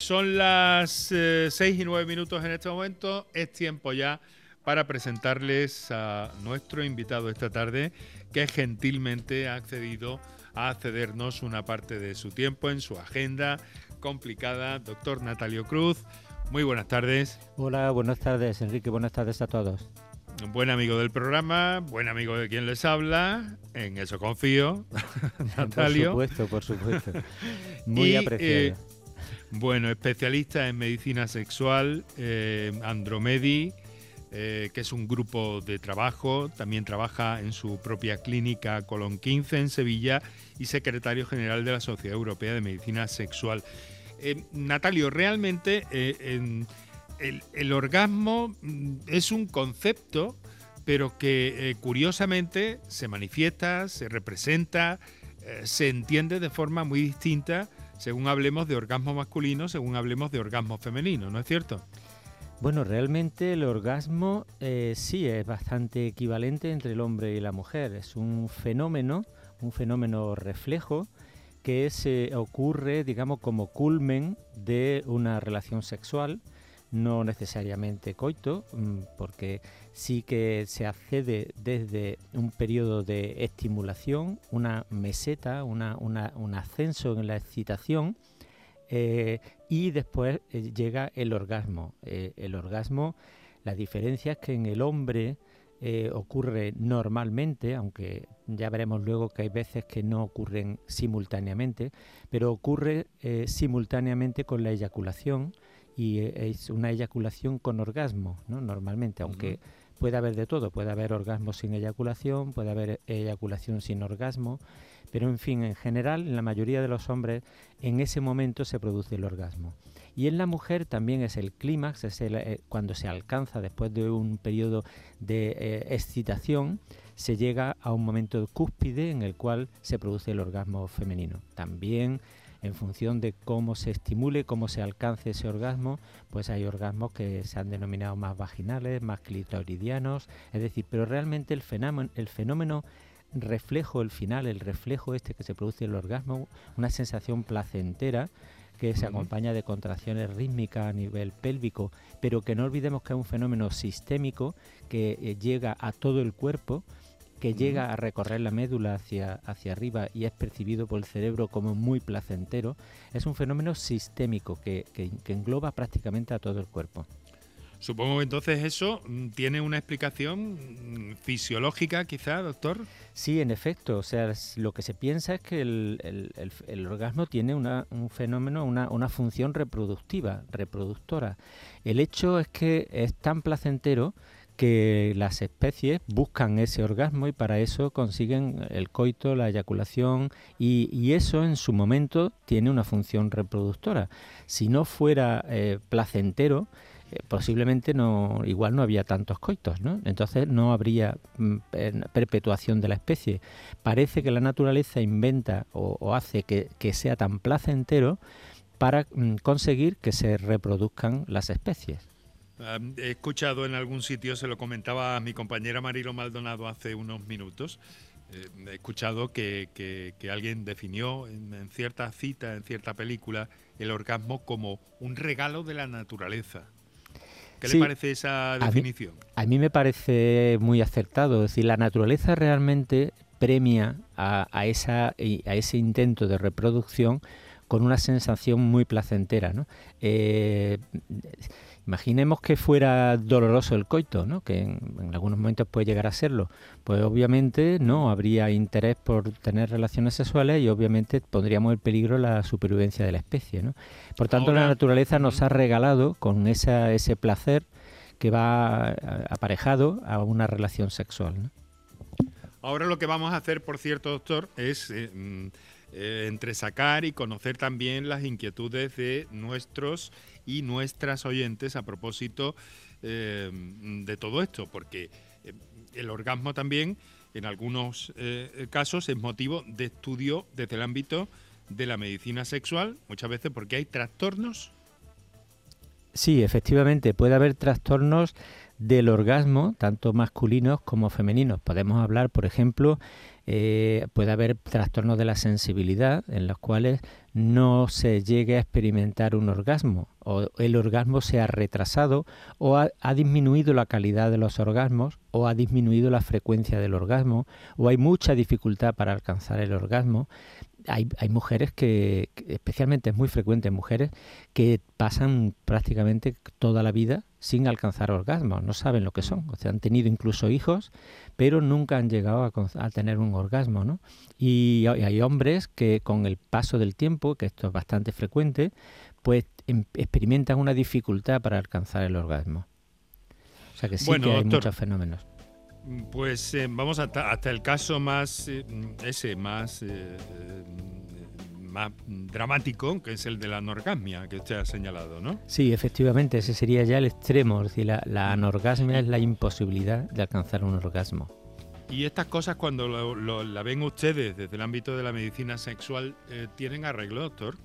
Son las eh, seis y nueve minutos en este momento. Es tiempo ya para presentarles a nuestro invitado esta tarde, que gentilmente ha accedido a cedernos una parte de su tiempo en su agenda complicada. Doctor Natalio Cruz, muy buenas tardes. Hola, buenas tardes, Enrique. Buenas tardes a todos. Buen amigo del programa, buen amigo de quien les habla, en eso confío, Natalio. Por supuesto, por supuesto. Muy apreciado. Eh, bueno, especialista en medicina sexual, eh, Andromedi, eh, que es un grupo de trabajo, también trabaja en su propia clínica Colón 15 en Sevilla y secretario general de la Sociedad Europea de Medicina Sexual. Eh, Natalio, realmente el, orgasmo mm, es un concepto, pero que curiosamente se manifiesta, se representa, se entiende de forma muy distinta según hablemos de orgasmo masculino, según hablemos de orgasmo femenino, ¿no es cierto? Bueno, realmente el orgasmo eh, sí es bastante equivalente entre el hombre y la mujer. Es un fenómeno, un fenómeno reflejo que se ocurre, digamos, como culmen de una relación sexual no necesariamente coito, mm, porque sí que se accede desde un periodo de estimulación, una meseta, un ascenso en la excitación, eh, y después eh, llega el orgasmo. Eh, el orgasmo, la diferencia es que en el hombre ocurre normalmente, aunque ya veremos luego que hay veces que no ocurren simultáneamente, pero ocurre simultáneamente con la eyaculación y es una eyaculación con orgasmo, ¿no? Normalmente, aunque puede haber de todo, puede haber orgasmo sin eyaculación, puede haber eyaculación sin orgasmo, pero en fin, en general, en la mayoría de los hombres, en ese momento se produce el orgasmo. Y en la mujer también es el clímax, es eh, cuando se alcanza después de un periodo de eh, excitación, se llega a un momento cúspide en el cual se produce el orgasmo femenino. También en función de cómo se estimule, cómo se alcance ese orgasmo, pues hay orgasmos que se han denominado más vaginales, más clitoridianos, es decir, pero realmente el fenómeno, el fenómeno reflejo, el final, el reflejo este que se produce el orgasmo, una sensación placentera, que se acompaña de contracciones rítmicas a nivel pélvico, pero que no olvidemos que es un fenómeno sistémico que eh, llega a todo el cuerpo que llega a recorrer la médula hacia, hacia arriba y es percibido por el cerebro como muy placentero, es un fenómeno sistémico que, engloba prácticamente a todo el cuerpo. Supongo que entonces eso mm, tiene una explicación mm, fisiológica, quizá, doctor. Sí, en efecto. O sea, lo que se piensa es que el, orgasmo tiene un fenómeno, una, una, función reproductiva, reproductora. El hecho es que es tan placentero que las especies buscan ese orgasmo y para eso consiguen el coito, la eyaculación y, eso en su momento tiene una función reproductora. Si no fuera eh, placentero, eh, posiblemente no igual no había tantos coitos, ¿no? Entonces no habría mm, perpetuación de la especie. Parece que la naturaleza inventa o, hace que, sea tan placentero para mm, conseguir que se reproduzcan las especies he escuchado en algún sitio, se lo comentaba a mi compañera Marilo Maldonado hace unos minutos, eh, he escuchado que, alguien definió en, cierta cita, en cierta película, el orgasmo como un regalo de la naturaleza. ¿Qué le parece esa definición? A mí, me parece muy acertado. Es decir, la naturaleza realmente premia a, esa, a ese intento de reproducción con una sensación muy placentera. ¿no? Eh, Imaginemos que fuera doloroso el coito, ¿no? que en, algunos momentos puede llegar a serlo. Pues obviamente no habría interés por tener relaciones sexuales y obviamente pondríamos en peligro la supervivencia de la especie. ¿no? Por tanto, la naturaleza nos ha regalado con esa, ese placer que va aparejado a una relación sexual. Ahora lo que vamos a hacer, por cierto, doctor, es eh, eh, entresacar y conocer también las inquietudes de nuestros y nuestras oyentes a propósito eh, de todo esto, porque eh, el orgasmo también en algunos eh, casos es motivo de estudio desde el ámbito de la medicina sexual, muchas veces porque hay trastornos. Sí, efectivamente, puede haber trastornos del orgasmo, tanto masculinos como femeninos. Podemos hablar, por ejemplo, eh, puede haber trastornos de la sensibilidad en los cuales no se llegue a experimentar un orgasmo o el orgasmo se ha retrasado o ha, disminuido la calidad de los orgasmos o ha disminuido la frecuencia del orgasmo o hay mucha dificultad para alcanzar el orgasmo. Hay, hay, mujeres que, especialmente es muy frecuente en mujeres, que pasan prácticamente toda la vida sin alcanzar orgasmos, no saben lo que son. O sea, han tenido incluso hijos, pero nunca han llegado a, tener un orgasmo, ¿no? Y hay hombres que con el paso del tiempo, que esto es bastante frecuente, pues em, experimentan una dificultad para alcanzar el orgasmo. O sea que sí que hay muchos fenómenos. Pues eh, vamos hasta, hasta, el caso más, eh, ese, más, eh, más dramático, que es el de la anorgasmia, que usted ha señalado, ¿no? Sí, efectivamente, ese sería ya el extremo. Es decir, la, la anorgasmia es la imposibilidad de alcanzar un orgasmo. Y estas cosas, cuando la ven ustedes desde el ámbito de la medicina sexual, ¿tienen arreglo, doctor?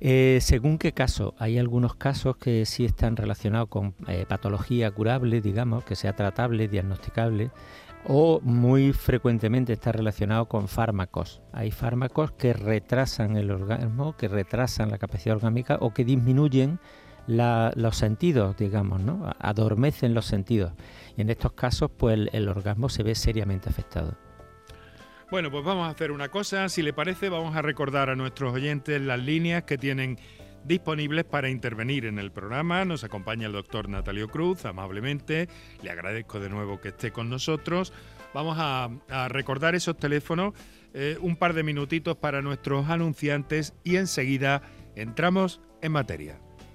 Eh, según qué caso, hay algunos casos que sí están relacionados con eh, patología curable, digamos, que sea tratable, diagnosticable, o muy frecuentemente está relacionado con fármacos. Hay fármacos que retrasan el orgasmo, que retrasan la capacidad orgánica o que disminuyen los sentidos, digamos, ¿no? adormecen los sentidos. Y en estos casos, pues el orgasmo se ve seriamente afectado. Bueno, pues vamos a hacer una cosa, si le parece, vamos a recordar a nuestros oyentes las líneas que tienen disponibles para intervenir en el programa. Nos acompaña el doctor Natalio Cruz, amablemente. Le agradezco de nuevo que esté con nosotros. Vamos a, recordar esos teléfonos, eh, un par de minutitos para nuestros anunciantes y enseguida entramos en materia.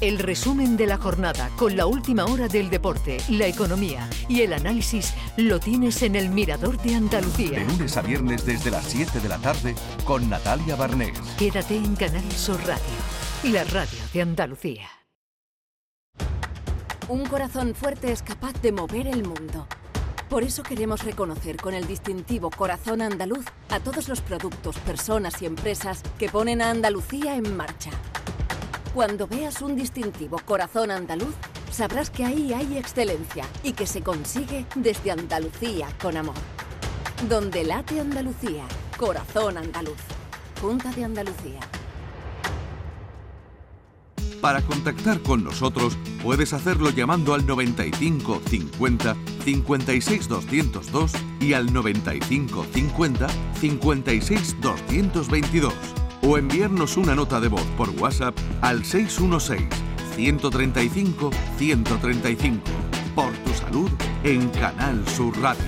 El resumen de la jornada con la última hora del deporte, la economía y el análisis lo tienes en el Mirador de Andalucía. De lunes a viernes desde las 7 de la tarde con Natalia Barnés. Quédate en Canal Sur Radio, la radio de Andalucía. Un corazón fuerte es capaz de mover el mundo. Por eso queremos reconocer con el distintivo Corazón Andaluz a todos los productos, personas y empresas que ponen a Andalucía en marcha. Cuando veas un distintivo corazón andaluz, sabrás que ahí hay excelencia y que se consigue desde Andalucía con amor. Donde late Andalucía, corazón andaluz. Junta de Andalucía. Para contactar con nosotros puedes hacerlo llamando al 95 50 56 202 y al 95 50 56 222 o enviarnos una nota de voz por WhatsApp al 616 135 135. Por tu salud en Canal Sur Radio.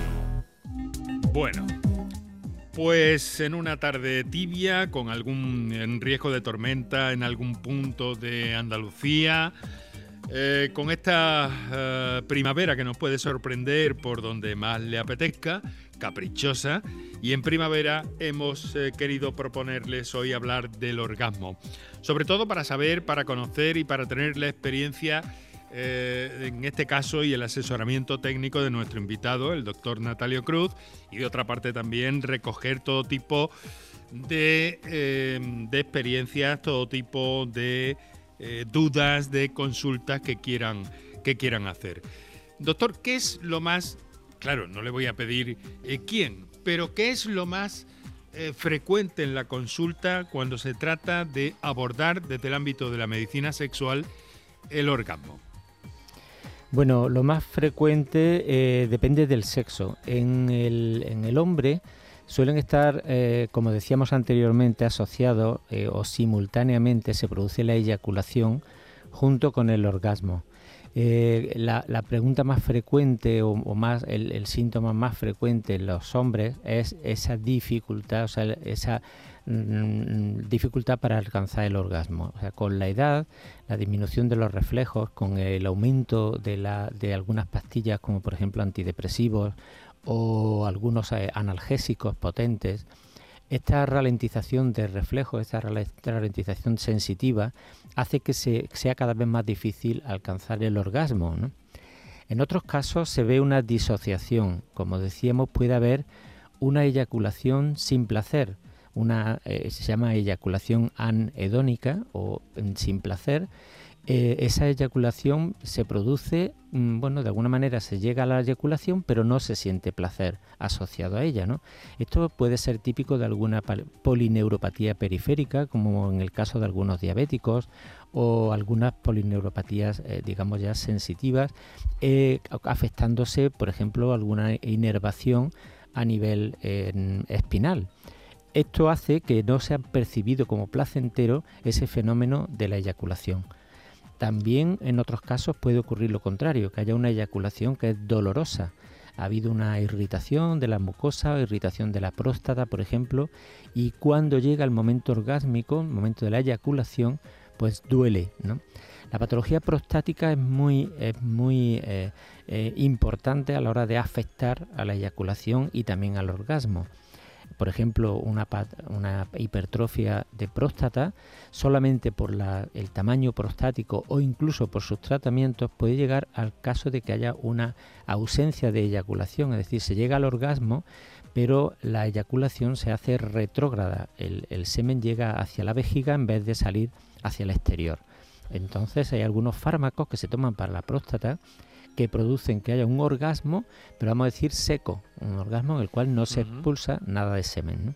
Bueno, pues en una tarde tibia, con algún riesgo de tormenta en algún punto de Andalucía, eh, con esta eh, primavera que nos puede sorprender por donde más le apetezca, caprichosa, y en primavera hemos eh, querido proponerles hoy hablar del orgasmo, sobre todo para saber, para conocer y para tener la experiencia en este caso y el asesoramiento técnico de nuestro invitado, el doctor Natalio Cruz, y de otra parte también recoger todo tipo de, experiencias, todo tipo de eh, dudas, de consultas que quieran, que quieran hacer. Doctor, ¿qué es lo más, claro, no le voy a pedir quién, pero qué es lo más frecuente en la consulta cuando se trata de abordar desde el ámbito de la medicina sexual el orgasmo? Bueno, lo más frecuente eh, depende del sexo. En el, hombre suelen estar, eh, como decíamos anteriormente, asociados eh, o simultáneamente se produce la eyaculación junto con el orgasmo. La, pregunta más frecuente o, más el, síntoma más frecuente en los hombres es esa dificultad, o sea, esa Mm, dificultad para alcanzar el orgasmo. Con la edad, la disminución de los reflejos, con el aumento de, la, de algunas pastillas como por ejemplo antidepresivos o algunos eh, analgésicos potentes, esta ralentización de reflejos, esta ralentización sensitiva, hace que se, sea cada vez más difícil alcanzar el orgasmo. En otros casos se ve una disociación, como decíamos, puede haber una eyaculación sin placer, una eh, se llama eyaculación anhedónica o sin placer. Eh, esa eyaculación se produce, mm, bueno, de alguna manera se llega a la eyaculación, pero no se siente placer asociado a ella, ¿no? Esto puede ser típico de alguna polineuropatía periférica, como en el caso de algunos diabéticos, o algunas polineuropatías, eh, digamos ya sensitivas, afectándose, por ejemplo, alguna inervación a nivel espinal. Esto hace que no sea percibido como placentero ese fenómeno de la eyaculación. También en otros casos puede ocurrir lo contrario, que haya una eyaculación que es dolorosa. Ha habido una irritación de la mucosa o irritación de la próstata, por ejemplo, y cuando llega el momento orgásmico, el momento de la eyaculación, pues duele. La patología prostática es muy, eh, eh, importante a la hora de afectar a la eyaculación y también al orgasmo por ejemplo, una, hipertrofia de próstata, solamente por el tamaño prostático o incluso por sus tratamientos, puede llegar al caso de que haya una ausencia de eyaculación, es decir, se llega al orgasmo, pero la eyaculación se hace retrógrada, el, el semen llega hacia la vejiga en vez de salir hacia el exterior. Entonces hay algunos fármacos que se toman para la próstata que producen que haya un orgasmo, pero vamos a decir seco, un orgasmo en el cual no se expulsa nada de semen.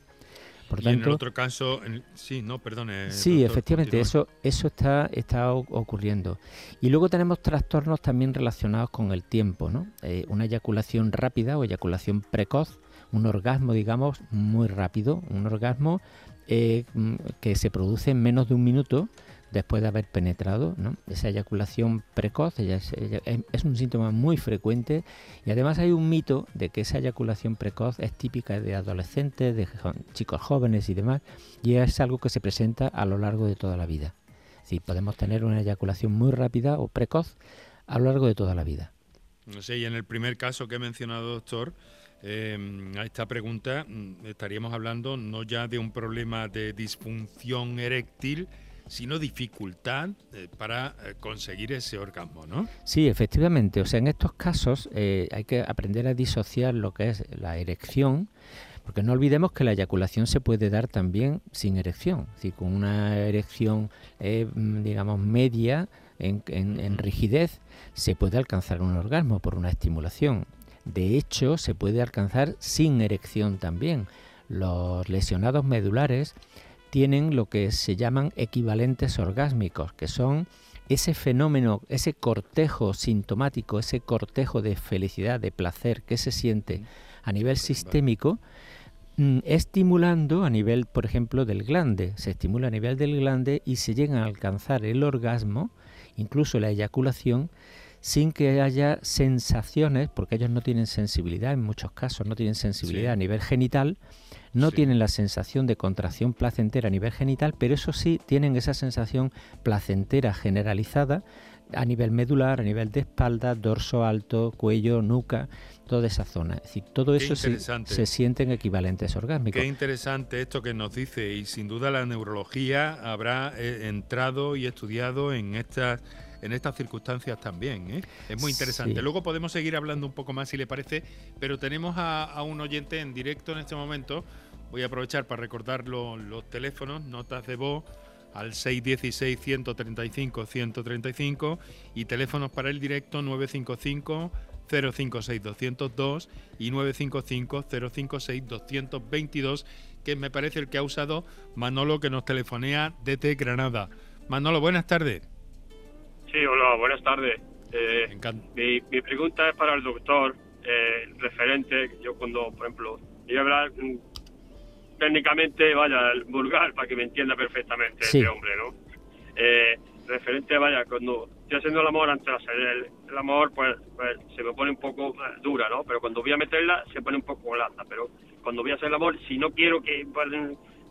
Por tanto, en el otro caso, sí, no, perdone. Sí, efectivamente, eso, eso está, está ocurriendo. Y luego tenemos trastornos también relacionados con el tiempo, ¿no? Eh, una eyaculación rápida o eyaculación precoz, un orgasmo, digamos, muy rápido, un orgasmo eh, mm, que se produce en menos de un minuto después de haber penetrado. Esa eyaculación precoz es, un síntoma muy frecuente y además hay un mito de que esa eyaculación precoz es típica de adolescentes, de chicos jóvenes y demás, y es algo que se presenta a lo largo de toda la vida. Es podemos tener una eyaculación muy rápida o precoz a lo largo de toda la vida. No sé, y en el primer caso que he mencionado, doctor, eh, a esta pregunta mm, estaríamos hablando no ya de un problema de disfunción eréctil, sino dificultad eh, para eh, conseguir ese orgasmo, ¿no? Sí, efectivamente. O sea, en estos casos eh, hay que aprender a disociar lo que es la erección, porque no olvidemos que la eyaculación se puede dar también sin erección, es decir, con una erección, digamos, media, en, en rigidez, se puede alcanzar un orgasmo por una estimulación. De hecho, se puede alcanzar sin erección también. Los lesionados medulares tienen lo que se llaman equivalentes orgásmicos, que son ese fenómeno, ese cortejo sintomático, ese cortejo de felicidad, de placer que se siente a nivel sistémico, mm, estimulando a nivel, por ejemplo, del glande. Se estimula a nivel del glande y se llega a alcanzar el orgasmo, incluso la eyaculación, sin que haya sensaciones, porque ellos no tienen sensibilidad en muchos casos, no tienen sensibilidad a nivel genital, no tienen la sensación de contracción placentera a nivel genital, pero eso sí tienen esa sensación placentera generalizada a nivel medular, a nivel de espalda, dorso alto, cuello, nuca, toda esa zona. Es decir, todo eso se, se, sienten equivalentes orgánicos. Qué interesante esto que nos dice y sin duda la neurología habrá eh, entrado y estudiado en estas en estas circunstancias también. ¿eh? Es muy interesante. Luego podemos seguir hablando un poco más si le parece, pero tenemos a, un oyente en directo en este momento. Voy a aprovechar para recordar los teléfonos, notas de voz al 616-135-135 y teléfonos para el directo 955 056 202 y 955 056 222 que me parece el que ha usado Manolo que nos telefonea desde Granada. Manolo, buenas tardes. Sí, hola, buenas tardes. Eh, mi, mi, pregunta es para el doctor, eh, referente, yo cuando, por ejemplo, voy a hablar mm, técnicamente, vaya, vulgar, para que me entienda perfectamente este hombre, ¿no? Eh, referente, vaya, cuando estoy haciendo el amor antes de hacer el, amor, pues, pues, se me pone un poco dura, ¿no? Pero cuando voy a meterla, se pone un poco blanda. Pero cuando voy a hacer el amor, si no quiero que, pues,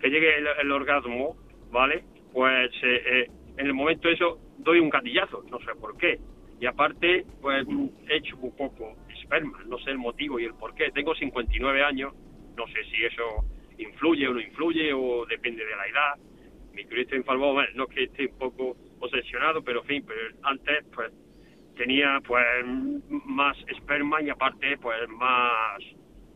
que llegue el, orgasmo, ¿vale? Pues eh, en el momento eso doy un gatillazo, no sé por qué. Y aparte, pues he hecho un poco esperma, no sé el motivo y el por qué. Tengo 59 años, no sé si eso influye o no influye o depende de la edad. Mi turista infalvó, bueno, no es que esté un poco obsesionado, pero en fin, pero antes pues tenía pues más esperma y aparte pues más,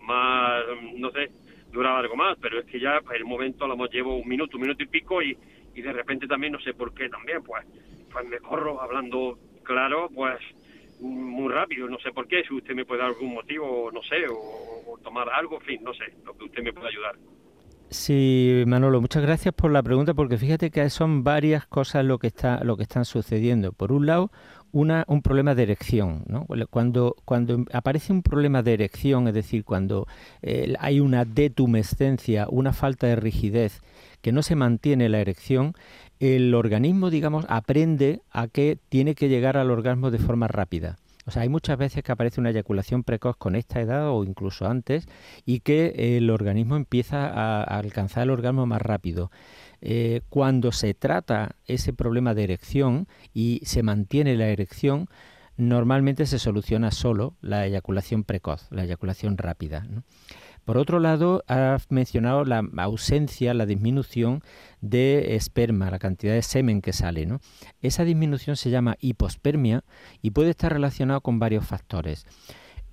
más, no sé, duraba algo más, pero es que ya pues, el momento a lo mejor llevo un minuto, un minuto y pico y, y de repente también no sé por qué también, pues me corro hablando claro, pues muy rápido, no sé por qué, si usted me puede dar algún motivo, no sé, o, tomar algo, en fin, no sé, lo que usted me pueda ayudar. Sí, Manolo, muchas gracias por la pregunta, porque fíjate que son varias cosas lo que está, lo que están sucediendo. Por un lado, una, un problema de erección. ¿no? Cuando, cuando aparece un problema de erección, es decir, cuando eh, hay una detumescencia, una falta de rigidez, que no se mantiene la erección, el organismo, digamos, aprende a que tiene que llegar al orgasmo de forma rápida. O sea, hay muchas veces que aparece una eyaculación precoz con esta edad o incluso antes y que el organismo empieza a, alcanzar el orgasmo más rápido. Eh, cuando se trata ese problema de erección y se mantiene la erección, normalmente se soluciona solo la eyaculación precoz, la eyaculación rápida. Por otro lado, has mencionado la ausencia, la disminución de esperma, la cantidad de semen que sale. Esa disminución se llama hipospermia y puede estar relacionado con varios factores.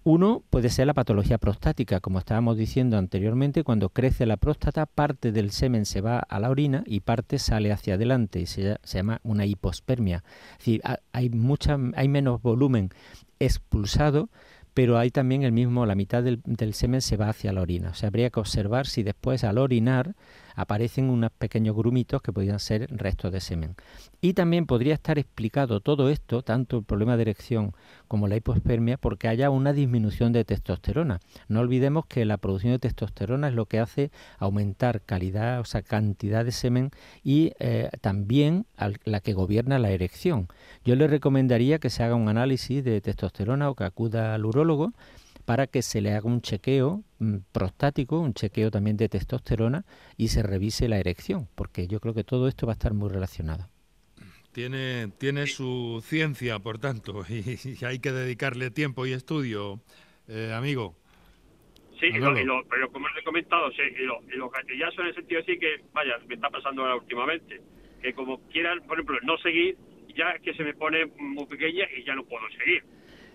Uno puede ser la patología prostática, como estábamos diciendo anteriormente, cuando crece la próstata, parte del semen se va a la orina y parte sale hacia adelante y se, llama una hipospermia. Es decir, hay, mucha, hay menos volumen expulsado pero hay también el mismo, la mitad del, semen se va hacia la orina. O sea, habría que observar si después al orinar aparecen unos pequeños grumitos que podrían ser restos de semen. Y también podría estar explicado todo esto, tanto el problema de erección como la hipospermia, porque haya una disminución de testosterona. No olvidemos que la producción de testosterona es lo que hace aumentar calidad, o sea, cantidad de semen y eh, también la que gobierna la erección. Yo le recomendaría que se haga un análisis de testosterona o que acuda al urólogo para que se le haga un chequeo mm, prostático, un chequeo también de testosterona y se revise la erección, porque yo creo que todo esto va a estar muy relacionado. Tiene, tiene su ciencia, por tanto, y, hay que dedicarle tiempo y estudio, eh, amigo. Sí, pero como les he comentado, sí, y, lo, y en el sentido así que, vaya, me está pasando ahora últimamente, que como quieran, por ejemplo, no seguir, ya es que se me pone muy pequeña y ya no puedo seguir.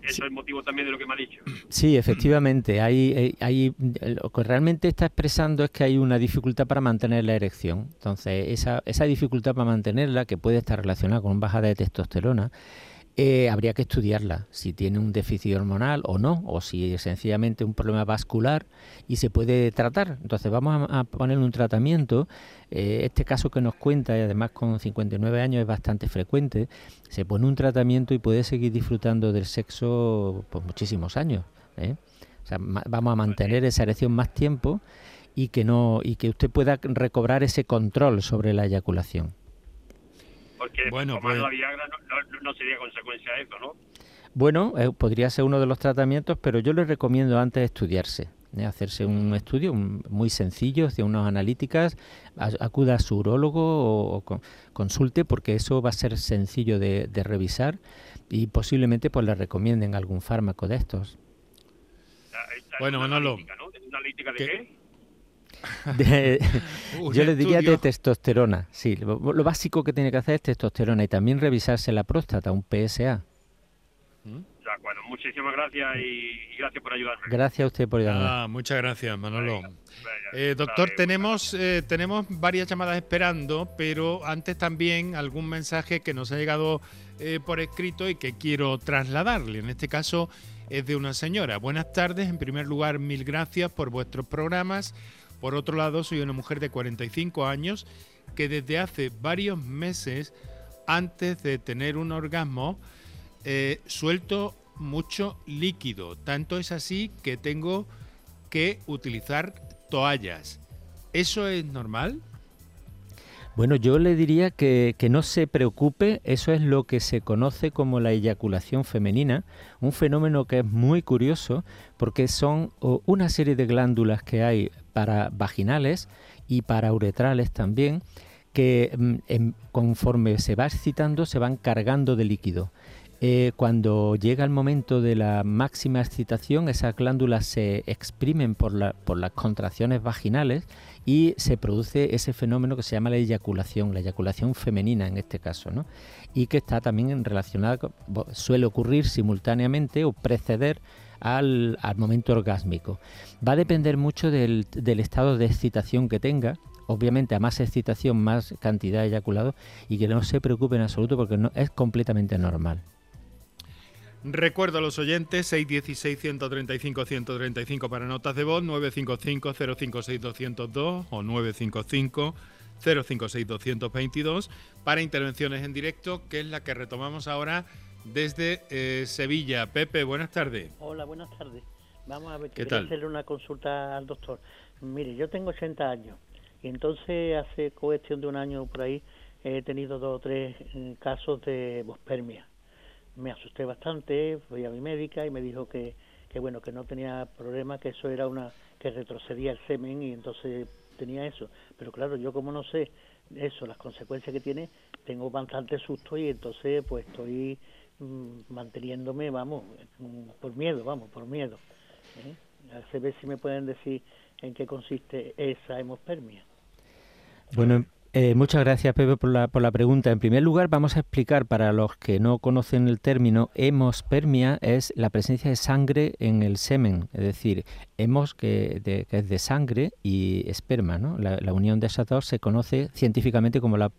Eso es el motivo también de lo que me ha dicho. Sí, efectivamente. Hay, hay, lo que realmente está expresando es que hay una dificultad para mantener la erección. Entonces, esa, esa dificultad para mantenerla, que puede estar relacionada con bajada de testosterona, eh, habría que estudiarla, si tiene un déficit hormonal o no, o si es sencillamente un problema vascular y se puede tratar. Entonces vamos a, poner un tratamiento. Eh, este caso que nos cuenta, y además con 59 años es bastante frecuente, se pone un tratamiento y puede seguir disfrutando del sexo por muchísimos años. ¿eh? O sea, vamos a mantener esa erección más tiempo y que no y que usted pueda recobrar ese control sobre la eyaculación. Porque bueno, tomar pues la Viagra no, sería consecuencia de eso, ¿no? Bueno, eh, podría ser uno de los tratamientos, pero yo le recomiendo antes estudiarse. ¿eh? hacerse un estudio muy sencillo, de unas analíticas, acuda a su urólogo o, consulte porque eso va a ser sencillo de, revisar y posiblemente pues le recomienden algún fármaco de estos. bueno, Manolo. ¿Una analítica de qué? yo le diría de testosterona, sí. Lo, básico que tiene que hacer es testosterona y también revisarse la próstata, un PSA. bueno, muchísimas gracias y, gracias por ayudarme. Gracias a usted por ayudarme. Ah, muchas gracias, Manolo. Eh, doctor, tenemos, eh, tenemos varias llamadas esperando, pero antes también algún mensaje que nos ha llegado eh, por escrito y que quiero trasladarle. En este caso es de una señora. Buenas tardes. En primer lugar, mil gracias por vuestros programas. Por otro lado, soy una mujer de 45 años que desde hace varios meses, antes de tener un orgasmo, eh, suelto mucho líquido. Tanto es así que tengo que utilizar toallas. ¿Eso es normal? Bueno, yo le diría que, no se preocupe, eso es lo que se conoce como la eyaculación femenina, un fenómeno que es muy curioso porque son una serie de glándulas que hay para vaginales y para uretrales también, que mm, conforme se va excitando se van cargando de líquido. Eh, cuando llega el momento de la máxima excitación, esas glándulas se exprimen por, por las contracciones vaginales y se produce ese fenómeno que se llama la eyaculación, la eyaculación femenina en este caso, ¿no? y que está también relacionada, suele ocurrir simultáneamente o preceder al, momento orgásmico. Va a depender mucho del, estado de excitación que tenga, obviamente a más excitación, más cantidad de eyaculado, y que no se preocupe en absoluto porque no, es completamente normal. Recuerdo a los oyentes 616-135-135 para notas de voz, 955-056-202 o 955-056-222 para intervenciones en directo, que es la que retomamos ahora desde eh, Sevilla. Pepe, buenas tardes. Hola, buenas tardes. Vamos a ver, ¿Qué tal? hacerle una consulta al doctor. Mire, yo tengo 80 años y entonces hace cuestión de un año por ahí he tenido dos o tres mm, casos de bospermia me asusté bastante, fui a mi médica y me dijo que, que bueno, que no tenía problema, que eso era una, que retrocedía el semen y entonces tenía eso. Pero claro, yo como no sé eso, las consecuencias que tiene, tengo bastante susto y entonces pues estoy mm, manteniéndome, vamos, por miedo, vamos, por miedo. ¿eh? A ver si me pueden decir en qué consiste esa hemospermia. Bueno, eh, muchas gracias, Pepe, por la, por la pregunta. En primer lugar, vamos a explicar para los que no conocen el término, hemospermia es la presencia de sangre en el semen, es decir, hemos que, es de sangre y esperma. ¿no? La, unión de esas dos se conoce científicamente como la,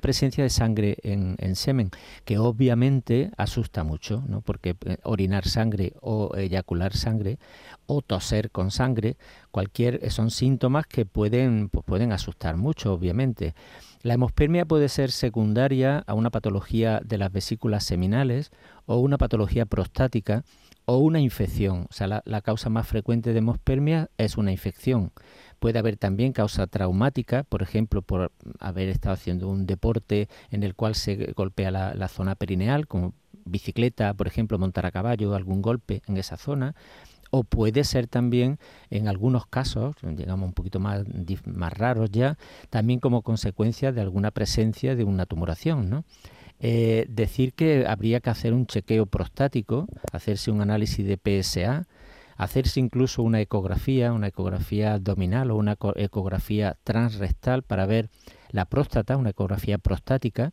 presencia de sangre en, en, semen, que obviamente asusta mucho, ¿no? porque eh, orinar sangre o eyacular sangre o toser con sangre, cualquier eh, son síntomas que pueden, pues pueden asustar mucho, obviamente. La hemospermia puede ser secundaria a una patología de las vesículas seminales o una patología prostática o una infección. O sea, la, causa más frecuente de hemospermia es una infección. Puede haber también causa traumática, por ejemplo, por haber estado haciendo un deporte en el cual se golpea la, zona perineal, como bicicleta, por ejemplo, montar a caballo, algún golpe en esa zona o puede ser también, en algunos casos, digamos un poquito más, más raros ya, también como consecuencia de alguna presencia de una tumoración, ¿no? Eh, decir que habría que hacer un chequeo prostático, hacerse un análisis de PSA, hacerse incluso una ecografía, una ecografía abdominal o una ecografía transrectal para ver la próstata, una ecografía prostática,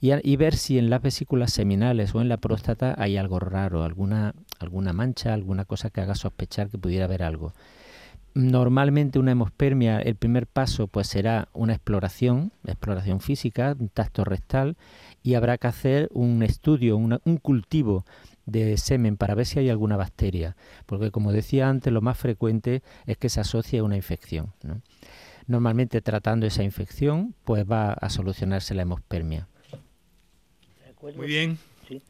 y, ver si en las vesículas seminales o en la próstata hay algo raro, alguna, alguna mancha, alguna cosa que haga sospechar que pudiera haber algo. Normalmente una hemospermia, el primer paso pues será una exploración, exploración física, un tacto rectal y habrá que hacer un estudio, un cultivo de semen para ver si hay alguna bacteria, porque como decía antes, lo más frecuente es que se asocie a una infección. Normalmente tratando esa infección, pues va a solucionarse la hemospermia. Muy bien. Sí,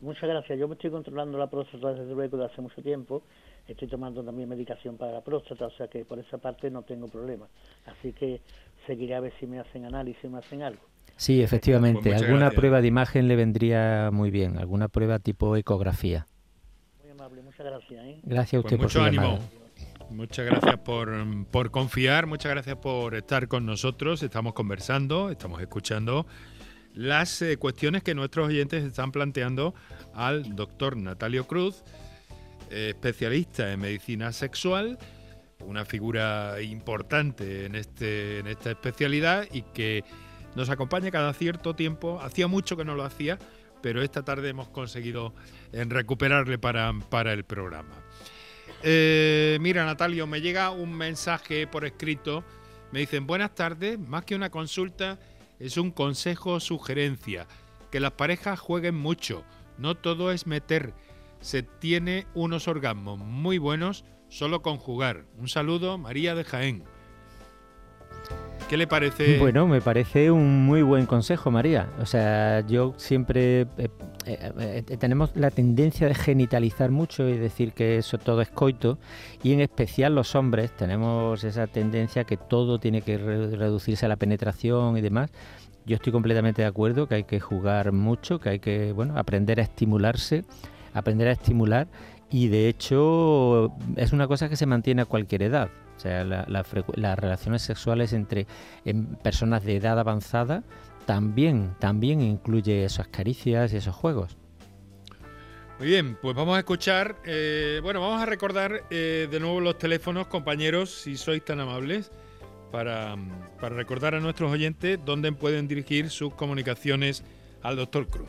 muchas gracias. Yo me estoy controlando la próstata desde luego de hace mucho tiempo. Estoy tomando también medicación para la próstata, o sea que por esa parte no tengo problema. Así que seguiré a ver si me hacen análisis, me hacen algo. Sí, efectivamente. Pues alguna prueba de imagen le vendría muy bien, alguna prueba tipo ecografía. Muy amable, muchas gracias. ¿eh? Gracias a pues usted por mucho ánimo. Muchas gracias por, por, confiar, muchas gracias por estar con nosotros. Estamos conversando, estamos escuchando las eh, cuestiones que nuestros oyentes están planteando al doctor Natalio Cruz, eh, especialista en medicina sexual, una figura importante en, este, en esta especialidad y que nos acompaña cada cierto tiempo. Hacía mucho que no lo hacía, pero esta tarde hemos conseguido eh, recuperarle para, para el programa. Eh, mira, Natalio, me llega un mensaje por escrito. Me dicen, buenas tardes, más que una consulta, es un consejo o sugerencia. Que las parejas jueguen mucho, no todo es meter. Se tiene unos orgasmos muy buenos solo con jugar. Un saludo, María de Jaén. ¿Qué le parece? Bueno, me parece un muy buen consejo, María. O sea, yo siempre eh, eh, eh, tenemos la tendencia de genitalizar mucho y decir que eso todo es coito, y en especial los hombres tenemos esa tendencia que todo tiene que reducirse a la penetración y demás. Yo estoy completamente de acuerdo que hay que jugar mucho, que hay que bueno aprender a estimularse, aprender a estimular y de hecho es una cosa que se mantiene a cualquier edad. O sea, las relaciones sexuales entre personas de edad avanzada también, también incluye esas caricias y esos juegos. Muy bien, pues vamos a escuchar, eh, bueno, vamos a recordar eh, de nuevo los teléfonos, compañeros, si sois tan amables, para, para recordar a nuestros oyentes dónde pueden dirigir sus comunicaciones al doctor Cruz.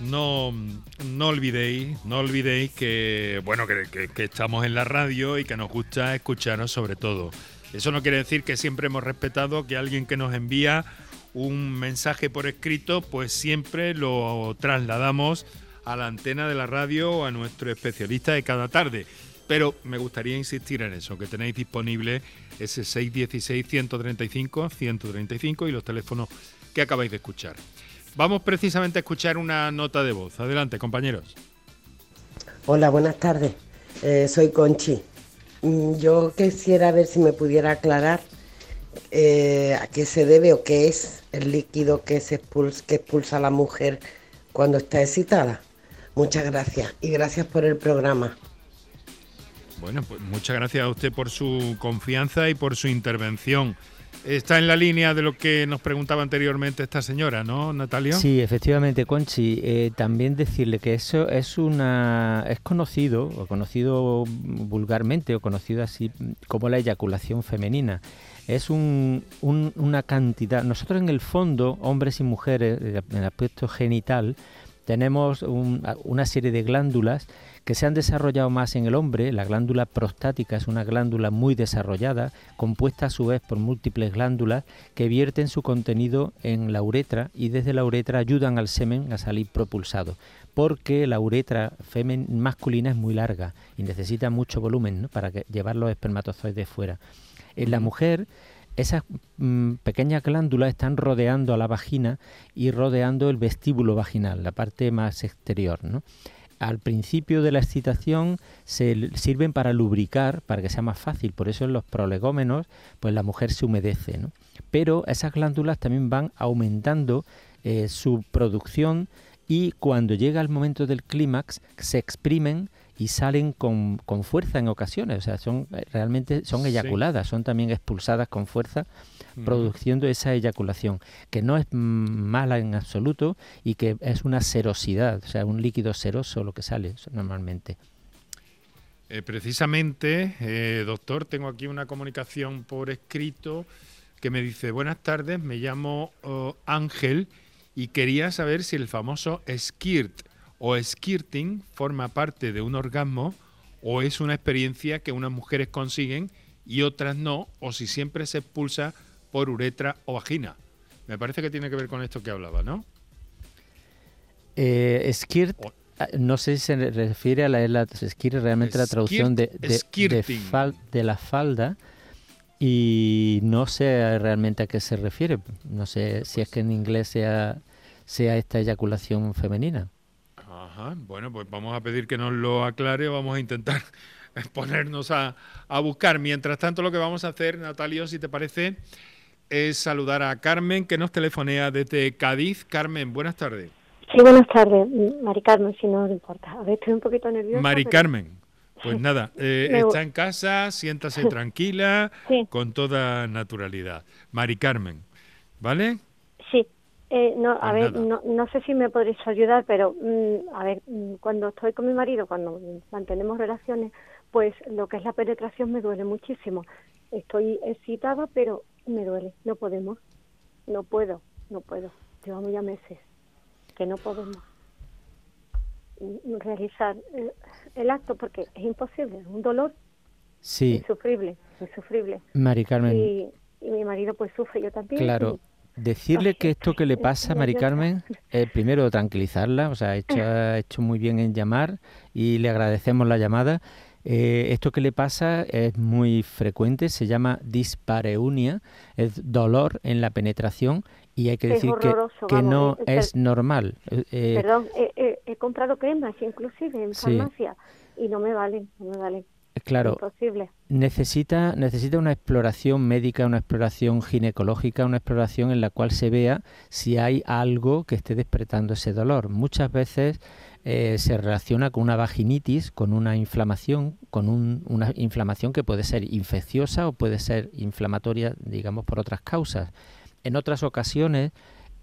no, no olvidéis, no olvidéis que bueno que, estamos en la radio y que nos gusta escucharos sobre todo. Eso no quiere decir que siempre hemos respetado que alguien que nos envía un mensaje por escrito, pues siempre lo trasladamos a la antena de la radio o a nuestro especialista de cada tarde. Pero me gustaría insistir en eso, que tenéis disponible ese 616-135-135 y los teléfonos que acabáis de escuchar. Vamos precisamente a escuchar una nota de voz. Adelante, compañeros. Hola, buenas tardes. Eh, soy Conchi. Mm, yo quisiera ver si me pudiera aclarar eh, a qué se debe o qué es el líquido que, se expulsa, que expulsa la mujer cuando está excitada. Muchas gracias y gracias por el programa. Bueno, pues muchas gracias a usted por su confianza y por su intervención. Está en la línea de lo que nos preguntaba anteriormente esta señora, ¿no, Natalia? Sí, efectivamente, Conchi. Eh, también decirle que eso es una es conocido o conocido vulgarmente o conocido así como la eyaculación femenina. Es un, una cantidad. Nosotros en el fondo, hombres y mujeres, en el aspecto genital, tenemos una serie de glándulas que se han desarrollado más en el hombre. La glándula prostática es una glándula muy desarrollada, compuesta a su vez por múltiples glándulas que vierten su contenido en la uretra y desde la uretra ayudan al semen a salir propulsado. Porque la uretra masculina es muy larga y necesita mucho volumen para llevar los espermatozoides fuera. En la mujer esas mm, pequeñas glándulas están rodeando a la vagina y rodeando el vestíbulo vaginal, la parte más exterior. ¿no? Al principio de la excitación se sirven para lubricar, para que sea más fácil. Por eso en los prolegómenos, pues la mujer se humedece. ¿no? Pero esas glándulas también van aumentando eh, su producción y cuando llega el momento del clímax se exprimen y salen con, fuerza en ocasiones. O sea, son eh, realmente son eyaculadas, son también expulsadas con fuerza produciendo esa eyaculación, que no es mala en absoluto y que es una serosidad, o sea, un líquido seroso lo que sale normalmente. Eh, precisamente, eh, doctor, tengo aquí una comunicación por escrito que me dice, buenas tardes, me llamo oh, Ángel y quería saber si el famoso skirt o skirting forma parte de un orgasmo o es una experiencia que unas mujeres consiguen y otras no, o si siempre se expulsa por uretra o vagina. Me parece que tiene que ver con esto que hablaba, ¿no? Eh, skirt, ah, no sé si se refiere a la, la skirt, realmente la traducción de, de, la falda y no sé realmente a qué se refiere. No sé si es que en inglés sea, sea esta eyaculación femenina. Ajá, bueno, pues vamos a pedir que nos lo aclare, vamos a intentar ponernos a, a buscar. Mientras tanto, lo que vamos a hacer, Natalio, si te parece, es saludar a Carmen, que nos telefonea desde Cádiz. Carmen, buenas tardes. Sí, buenas tardes, Mari Carmen, si no le importa. A ver, estoy un poquito nerviosa. Mari Carmen, pues nada, eh, está en casa, siéntase tranquila, con toda naturalidad. Mari Carmen, ¿vale? Sí, eh, no, a pues ver, no, no, sé si me podréis ayudar, pero mm, a ver, mm, cuando estoy con mi marido, cuando mantenemos relaciones, pues lo que es la penetración me duele muchísimo. Estoy excitada, pero me duele, no podemos, no puedo, no puedo. Llevamos ya meses que no podemos realizar el, acto porque es imposible, es un dolor sí. insufrible, insufrible. Mari Carmen. Y, mi marido pues sufre, yo también. Claro. Decirle que esto que le pasa, Mari Carmen, es primero tranquilizarla, o sea, ha hecho, ha hecho muy bien en llamar y le agradecemos la llamada. Eh, esto que le pasa es muy frecuente, se llama dispareunia, es dolor en la penetración y hay que decir que, que no es normal. Eh, eh, perdón, he comprado cremas inclusive en farmacia y no me valen, no me valen. Claro, necesita necesita una exploración médica, una exploración ginecológica, una exploración en la cual se vea si hay algo que esté despertando ese dolor. Muchas veces eh, se relaciona con una vaginitis, con una inflamación, con una inflamación que puede ser infecciosa o puede ser inflamatoria, digamos, por otras causas. En otras ocasiones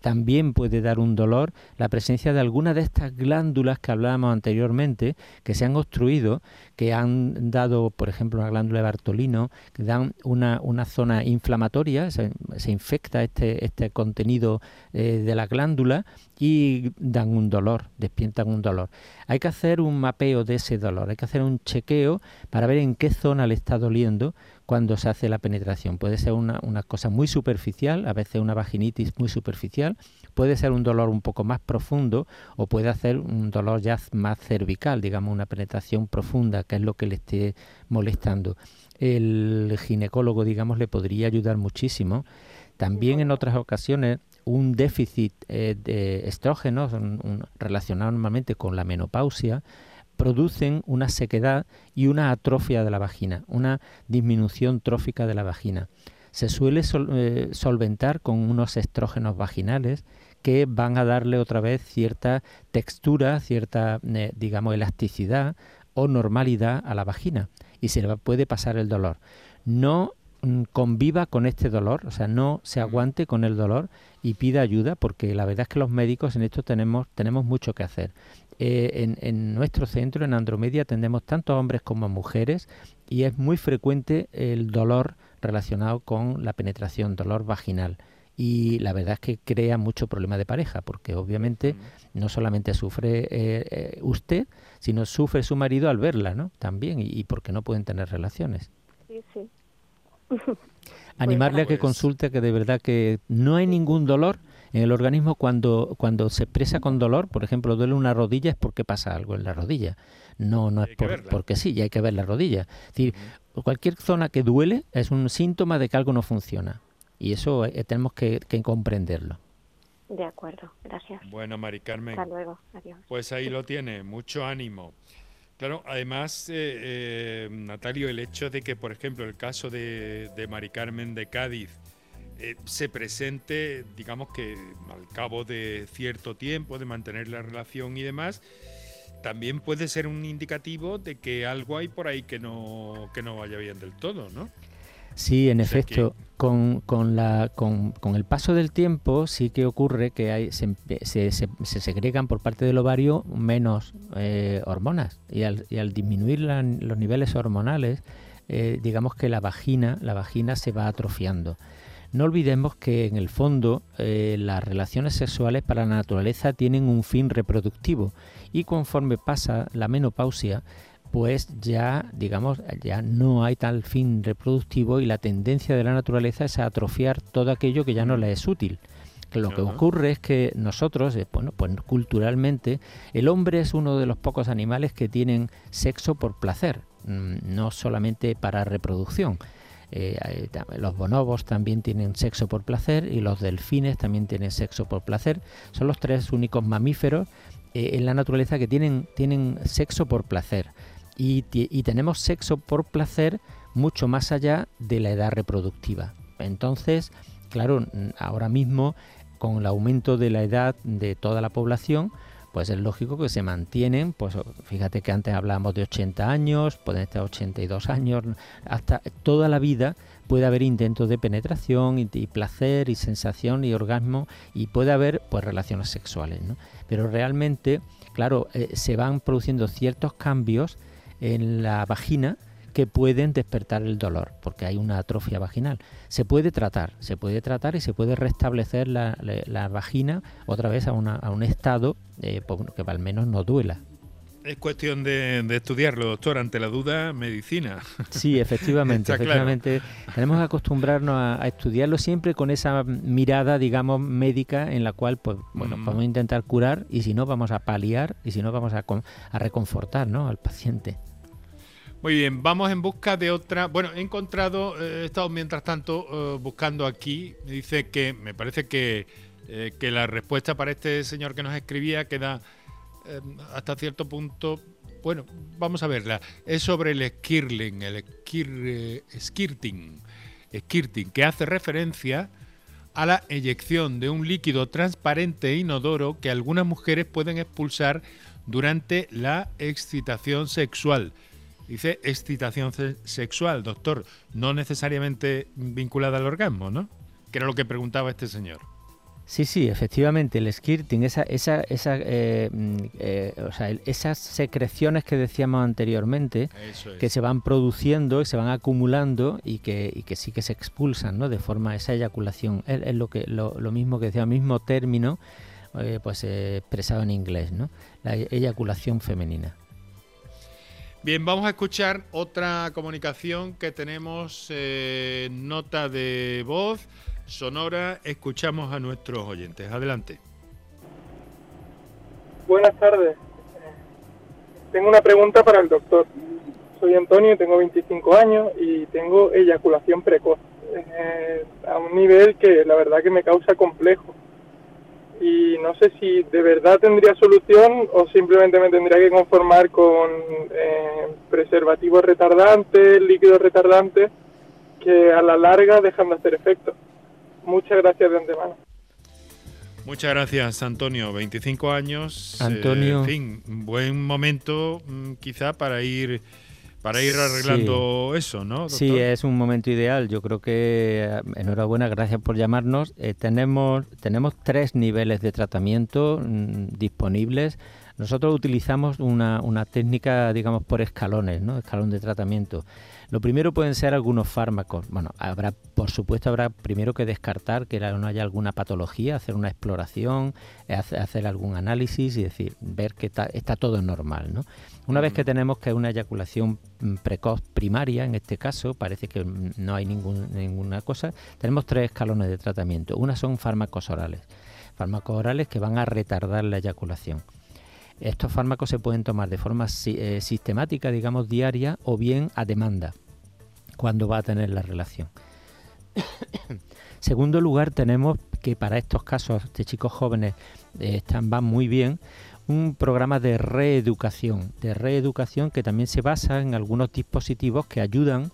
también puede dar un dolor la presencia de alguna de estas glándulas que hablábamos anteriormente, que se han obstruido, que han dado, por ejemplo, una glándula de Bartolino, que dan una, una zona inflamatoria, se, infecta este, este contenido eh, de la glándula y dan un dolor, despiertan un dolor. Hay que hacer un mapeo de ese dolor, hay que hacer un chequeo para ver en qué zona le está doliendo cuando se hace la penetración. Puede ser una, cosa muy superficial, a veces una vaginitis muy superficial, puede ser un dolor un poco más profundo o puede hacer un dolor ya más cervical, digamos una penetración profunda, que es lo que le esté molestando. El ginecólogo, digamos, le podría ayudar muchísimo. También en otras ocasiones un déficit eh, de estrógenos relacionado normalmente con la menopausia producen una sequedad y una atrofia de la vagina, una disminución trófica de la vagina. Se suele eh, solventar con unos estrógenos vaginales que van a darle otra vez cierta textura, cierta, eh, digamos, elasticidad o normalidad a la vagina y se le puede pasar el dolor. No mm, conviva con este dolor, o sea, no se aguante con el dolor y pida ayuda, porque la verdad es que los médicos en esto tenemos, tenemos mucho que hacer. Eh, en, nuestro centro, en Andromedia, atendemos tanto hombres como mujeres y es muy frecuente el dolor relacionado con la penetración, dolor vaginal. Y la verdad es que crea mucho problema de pareja, porque obviamente no solamente sufre eh, eh, usted, sino sufre su marido al verla, ¿no? También, y, porque no pueden tener relaciones. Sí, sí. Animarle a que consulte que de verdad que no hay ningún dolor, en el organismo cuando, cuando se expresa con dolor, por ejemplo, duele una rodilla es porque pasa algo en la rodilla. No, no es porque sí, ya hay que ver la rodilla. Es decir, cualquier zona que duele es un síntoma de que algo no funciona. Y eso eh, tenemos que, comprenderlo. De acuerdo, gracias. Bueno, Mari Carmen. Hasta luego, adiós. Pues ahí lo tiene, mucho ánimo. Claro, además, eh, eh, Natalio, el hecho de que, por ejemplo, el caso de, de Mari Carmen de Cádiz, eh, se presente, digamos que al cabo de cierto tiempo, de mantener la relación y demás, también puede ser un indicativo de que algo hay por ahí que no, que no vaya bien del todo, ¿no? Sí, en efecto, con, con, la, con, con, el paso del tiempo sí que ocurre que hay, se, se, se, segregan por parte del ovario menos eh, hormonas y al, y al disminuir los niveles hormonales, eh, digamos que la vagina, la vagina se va atrofiando. No olvidemos que en el fondo eh, las relaciones sexuales para la naturaleza tienen un fin reproductivo y conforme pasa la menopausia, pues ya, digamos, ya no hay tal fin reproductivo y la tendencia de la naturaleza es a atrofiar todo aquello que ya no le es útil. Lo que ocurre es que nosotros, eh, bueno, pues culturalmente, el hombre es uno de los pocos animales que tienen sexo por placer, mm, no solamente para reproducción. Eh, los bonobos también tienen sexo por placer y los delfines también tienen sexo por placer. Son los tres únicos mamíferos eh, en la naturaleza que tienen, tienen sexo por placer y, tenemos sexo por placer mucho más allá de la edad reproductiva. Entonces, claro, ahora mismo con el aumento de la edad de toda la población, pues es lógico que se mantienen, pues fíjate que antes hablábamos de 80 años, pueden estar 82 años, hasta toda la vida puede haber intentos de penetración y, placer y sensación y orgasmo y puede haber pues relaciones sexuales, ¿no? Pero realmente, claro, eh, se van produciendo ciertos cambios en la vagina que pueden despertar el dolor, porque hay una atrofia vaginal. Se puede tratar, se puede tratar y se puede restablecer la, vagina otra vez a, un estado eh, que al menos no duela. Es cuestión de, estudiarlo, doctor. Ante la duda, medicina. Sí, efectivamente. efectivamente. Tenemos que acostumbrarnos a, estudiarlo siempre con esa mirada, digamos, médica en la cual, pues, bueno, mm. vamos a intentar curar y si no, vamos a paliar y si no, vamos a, a reconfortar ¿no? al paciente. Muy bien, vamos en busca de otra. Bueno, he encontrado, eh, he estado mientras tanto eh, buscando aquí. Me dice que me parece que, eh, que la respuesta para este señor que nos escribía queda hasta cierto punto, bueno, vamos a verla. Es sobre el skirling, el skir, skirting, skirting, que hace referencia a la eyección de un líquido transparente e inodoro que algunas mujeres pueden expulsar durante la excitación sexual. Dice excitación sexual, doctor, no necesariamente vinculada al orgasmo, ¿no? Que era lo que preguntaba este señor. Sí, sí, efectivamente, el skirting, esa, esa, esa, eh, mm, eh, o sea, esas secreciones que decíamos anteriormente, que se van produciendo y se van acumulando y que, y que sí que se expulsan, ¿no? De forma, esa eyaculación, es, lo, que, lo, lo, mismo que decía, el mismo término, eh, pues expresado en inglés, ¿no? La eyaculación femenina. Bien, vamos a escuchar otra comunicación que tenemos, nota de voz sonora, escuchamos a nuestros oyentes. Adelante. Buenas tardes. Tengo una pregunta para el doctor. Soy Antonio, tengo 25 años y tengo eyaculación precoz eh, a un nivel que la verdad que me causa complejo. Y no sé si de verdad tendría solución o simplemente me tendría que conformar con eh, preservativos retardantes, líquidos retardantes, que a la larga dejan de hacer efecto. Muchas gracias de antemano. Muchas gracias, Antonio. 25 años. Eh, Antonio. en fin, buen momento mm, quizá para ir para ir arreglando eso, ¿no? Sí, es un momento ideal. Yo creo que eh, enhorabuena, gracias por llamarnos. Eh, tenemos tenemos tres niveles de tratamiento mm, disponibles. Nosotros utilizamos una, una técnica, digamos, por escalones, ¿no? Escalón de tratamiento. Lo primero pueden ser algunos fármacos. Bueno, habrá, por supuesto, habrá primero que descartar que no haya alguna patología, hacer una exploración, hacer algún análisis y decir, ver que está, todo normal, ¿no? Una vez que tenemos que una eyaculación mm, precoz primaria, en este caso, parece que no hay ninguna cosa, tenemos tres escalones de tratamiento. Una son fármacos orales. Fármacos orales que van a retardar la eyaculación. Estos fármacos se pueden tomar de forma eh, sistemática, digamos diaria, o bien a demanda, cuando va a tener la relación. Segundo lugar, tenemos que para estos casos de chicos jóvenes eh, están, van muy bien un programa de reeducación, de reeducación que también se basa en algunos dispositivos que ayudan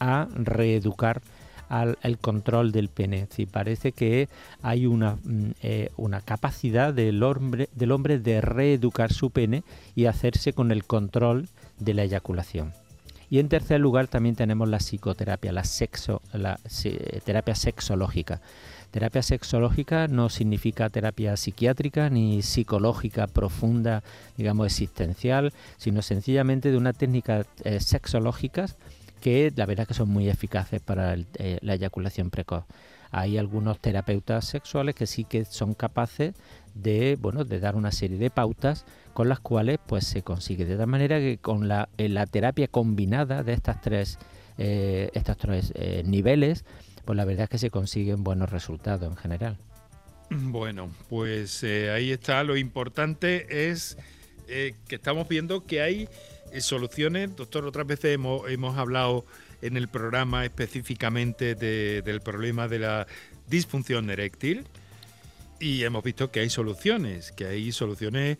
a reeducar al control del pene. Si parece que hay una, mm, eh, una capacidad del hombre, del hombre de reeducar su pene y hacerse con el control de la eyaculación. Y en tercer lugar también tenemos la psicoterapia, la, sexo, la terapia sexológica. Terapia sexológica no significa terapia psiquiátrica ni psicológica profunda, digamos, existencial, sino sencillamente de una técnica eh, sexológicas que la verdad que son muy eficaces para eh, la eyaculación precoz. Hay algunos terapeutas sexuales que sí que son capaces de, bueno, de dar una serie de pautas con las cuales pues se consigue de tal manera que con la, la terapia combinada de estas tres, eh, estos tres niveles pues la verdad es que se consiguen buenos resultados en general. Bueno, pues eh, ahí está. Lo importante es eh, que estamos viendo que hay eh, soluciones. Doctor, otras veces hemos, hemos hablado en el programa específicamente del problema de la disfunción eréctil y hemos visto que hay soluciones, que hay soluciones,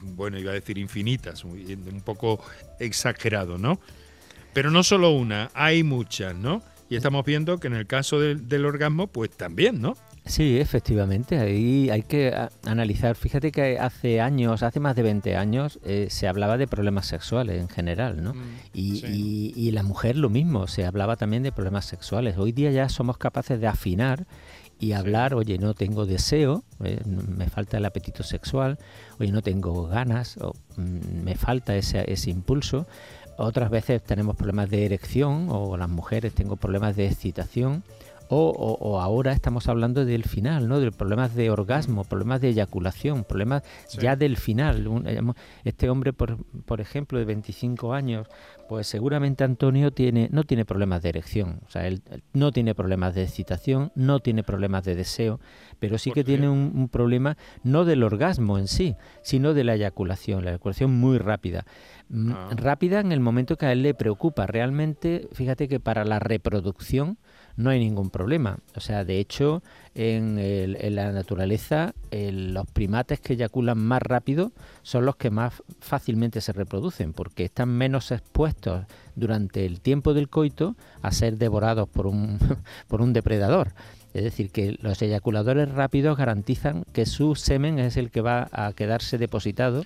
bueno, iba a decir infinitas, un poco exagerado, ¿no? Pero no solo una, hay muchas, ¿no? Y estamos viendo que en el caso del, orgasmo, pues también, ¿no? Sí, efectivamente, ahí hay que analizar. Fíjate que hace años, hace más de 20 años, eh, se hablaba de problemas sexuales en general, ¿no? Mm, y, la mujer lo mismo, se hablaba también de problemas sexuales. Hoy día ya somos capaces de afinar y hablar, oye, no tengo deseo, eh, me falta el apetito sexual, oye, no tengo ganas, o, mm, me falta ese, ese impulso. Otras veces tenemos problemas de erección o las mujeres tengo problemas de excitación. O, ahora estamos hablando del final, ¿no? De problemas de orgasmo, problemas de eyaculación, problemas ya del final. Eh, este hombre, por, por ejemplo, de 25 años, pues seguramente Antonio tiene, no tiene problemas de erección, o sea, él, no tiene problemas de excitación, no tiene problemas de deseo, pero sí que tiene un, problema no del orgasmo en sí, sino de la eyaculación, la eyaculación muy rápida. Mm, ah. Rápida en el momento que a él le preocupa. Realmente, fíjate que para la reproducción no hay ningún problema. O sea, de hecho, en, la naturaleza, los primates que eyaculan más rápido son los que más fácilmente se reproducen, porque están menos expuestos durante el tiempo del coito a ser devorados por un, por un depredador. Es decir, que los eyaculadores rápidos garantizan que su semen es el que va a quedarse depositado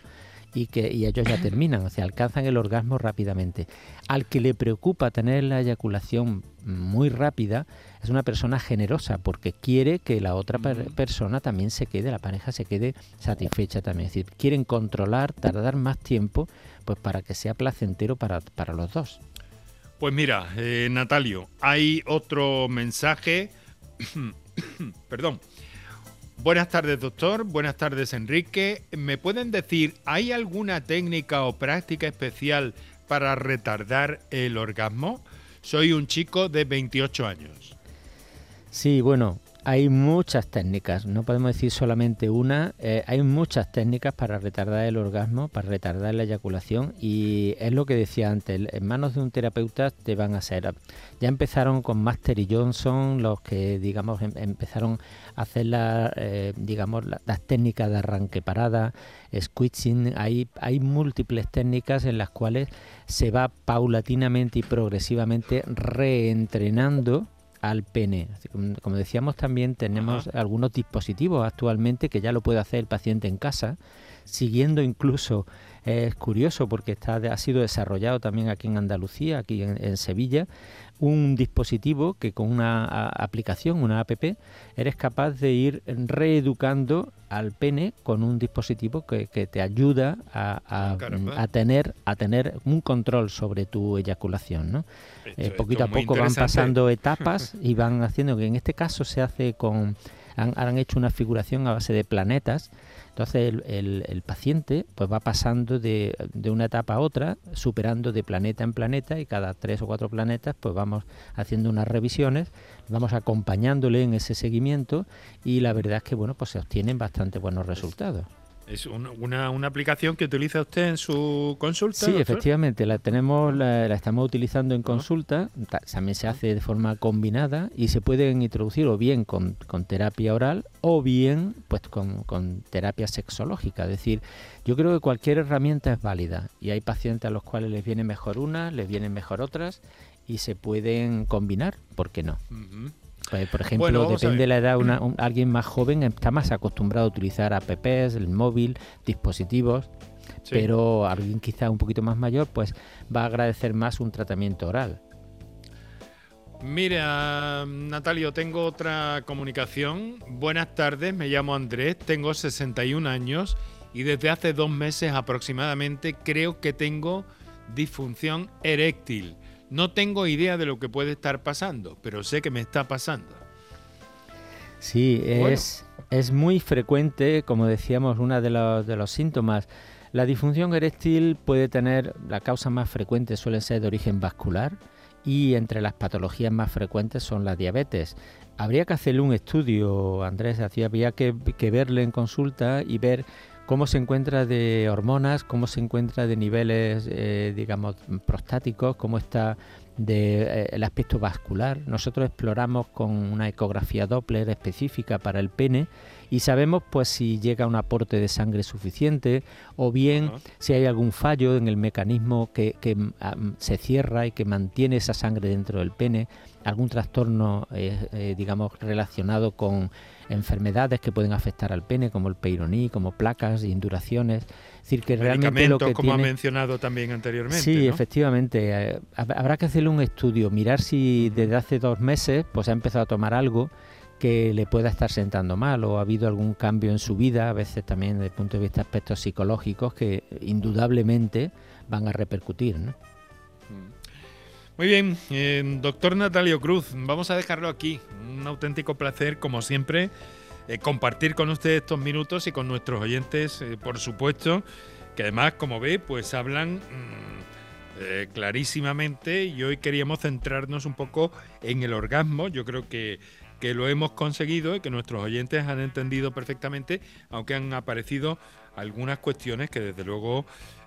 y que y ellos ya terminan, o sea, alcanzan el orgasmo rápidamente. Al que le preocupa tener la eyaculación muy rápida es una persona generosa porque quiere que la otra persona también se quede, la pareja se quede satisfecha también. Es decir, quieren controlar, tardar más tiempo, pues para que sea placentero para, para los dos. Pues mira, eh, Natalio, hay otro mensaje. Perdón Buenas tardes, doctor. Buenas tardes, Enrique. ¿Me pueden decir, ¿hay alguna técnica o práctica especial para retardar el orgasmo? Soy un chico de 28 años. Sí, bueno, hay muchas técnicas, no podemos decir solamente una, eh, hay muchas técnicas para retardar el orgasmo, para retardar la eyaculación y es lo que decía antes, en manos de un terapeuta te van a hacer. Ya empezaron con Master y Johnson, los que digamos em, empezaron a hacer eh, las técnicas de arranque parada, squishing, hay, hay múltiples técnicas en las cuales se va paulatinamente y progresivamente reentrenando al pene. Como decíamos también tenemos algunos dispositivos actualmente que ya lo puede hacer el paciente en casa, siguiendo incluso, es curioso porque está, ha sido desarrollado también aquí en Andalucía, aquí en Sevilla, un dispositivo que con una aplicación, una app, eres capaz de ir reeducando al pene con un dispositivo que, te ayuda a, a, tener a tener un control sobre tu eyaculación. ¿no? Eh, poquito a poco van pasando etapas y van haciendo que en este caso se hace con han, han hecho una figuración a base de planetas entonces el, paciente pues va pasando de, una etapa a otra, superando de planeta en planeta y cada tres o cuatro planetas pues vamos haciendo unas revisiones, vamos acompañándole en ese seguimiento y la verdad es que bueno pues se obtienen bastante buenos resultados. ¿Es una, una, aplicación que utiliza usted en su consulta? Sí, efectivamente, la tenemos, la, estamos utilizando en consulta, también se hace de forma combinada y se pueden introducir o bien con, terapia oral o bien pues con, con, terapia sexológica. Es decir, yo creo que cualquier herramienta es válida y hay pacientes a los cuales les viene mejor una, les vienen mejor otras y se pueden combinar, ¿por qué no? Pues, por ejemplo, depende de la edad, alguien más joven está más acostumbrado a utilizar apps, el móvil, dispositivos. pero alguien quizá un poquito más mayor, pues va a agradecer más un tratamiento oral. Mira, Natalio, tengo otra comunicación. Buenas tardes, me llamo Andrés, tengo 61 años y desde hace dos meses aproximadamente creo que tengo disfunción eréctil. No tengo idea de lo que puede estar pasando, pero sé que me está pasando. Sí, es, es muy frecuente, como decíamos, uno de los, de los síntomas. La disfunción eréctil puede tener, la causa más frecuente suele ser de origen vascular y entre las patologías más frecuentes son la diabetes. Habría que hacerle un estudio, Andrés, había que, que verle en consulta y ver cómo se encuentra de hormonas, cómo se encuentra de niveles, eh, digamos, prostáticos, cómo está de, eh, aspecto vascular. Nosotros exploramos con una ecografía Doppler específica para el pene y sabemos pues si llega un aporte de sangre suficiente o bien si hay algún fallo en el mecanismo que, se cierra y que mantiene esa sangre dentro del pene, algún trastorno eh, digamos relacionado con enfermedades que pueden afectar al pene, como el peironí, como placas, induraciones. Es decir, que realmente lo que como ha mencionado también anteriormente. Sí, efectivamente. Eh, habrá que hacerle un estudio, mirar si desde hace dos meses pues ha empezado a tomar algo que le pueda estar sentando mal o ha habido algún cambio en su vida, a veces también desde el punto de vista de aspectos psicológicos que indudablemente van a repercutir. ¿no? Muy bien, eh, doctor Natalio Cruz, vamos a dejarlo aquí. Un auténtico placer, como siempre, eh, compartir con usted estos minutos y con nuestros oyentes, eh, por supuesto, que además, como ve, pues hablan mm, clarísimamente y hoy queríamos centrarnos un poco en el orgasmo. Yo creo que que lo hemos conseguido y que nuestros oyentes han entendido perfectamente, aunque han aparecido algunas cuestiones que desde luego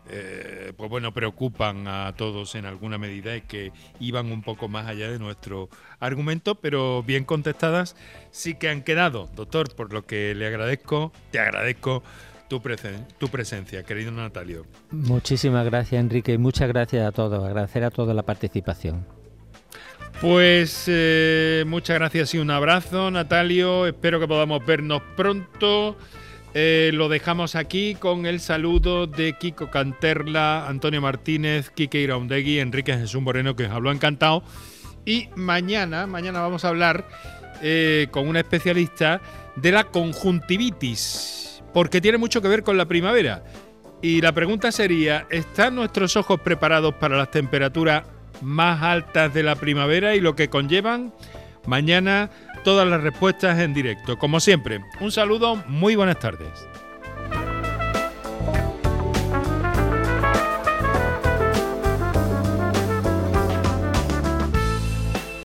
eh, pues bueno, preocupan a todos en alguna medida y que iban un poco más allá de nuestro argumento, pero bien contestadas sí que han quedado, doctor, por lo que le agradezco, te agradezco tu, tu presencia, querido Natalio. Muchísimas gracias, Enrique, y muchas gracias a todos, agradecer a todos la participación. Pues eh, muchas gracias y un abrazo, Natalio. Espero que podamos vernos pronto. Eh, lo dejamos aquí con el saludo de Kiko Canterla, Antonio Martínez, Kike Iraundegui, Enrique Jesús Moreno, que os habló encantado. Y mañana, mañana vamos a hablar eh, con una especialista de la conjuntivitis, porque tiene mucho que ver con la primavera. Y la pregunta sería, ¿están nuestros ojos preparados para las temperaturas más altas de la primavera y lo que conllevan? Mañana todas las respuestas en directo. Como siempre, un saludo, muy buenas tardes.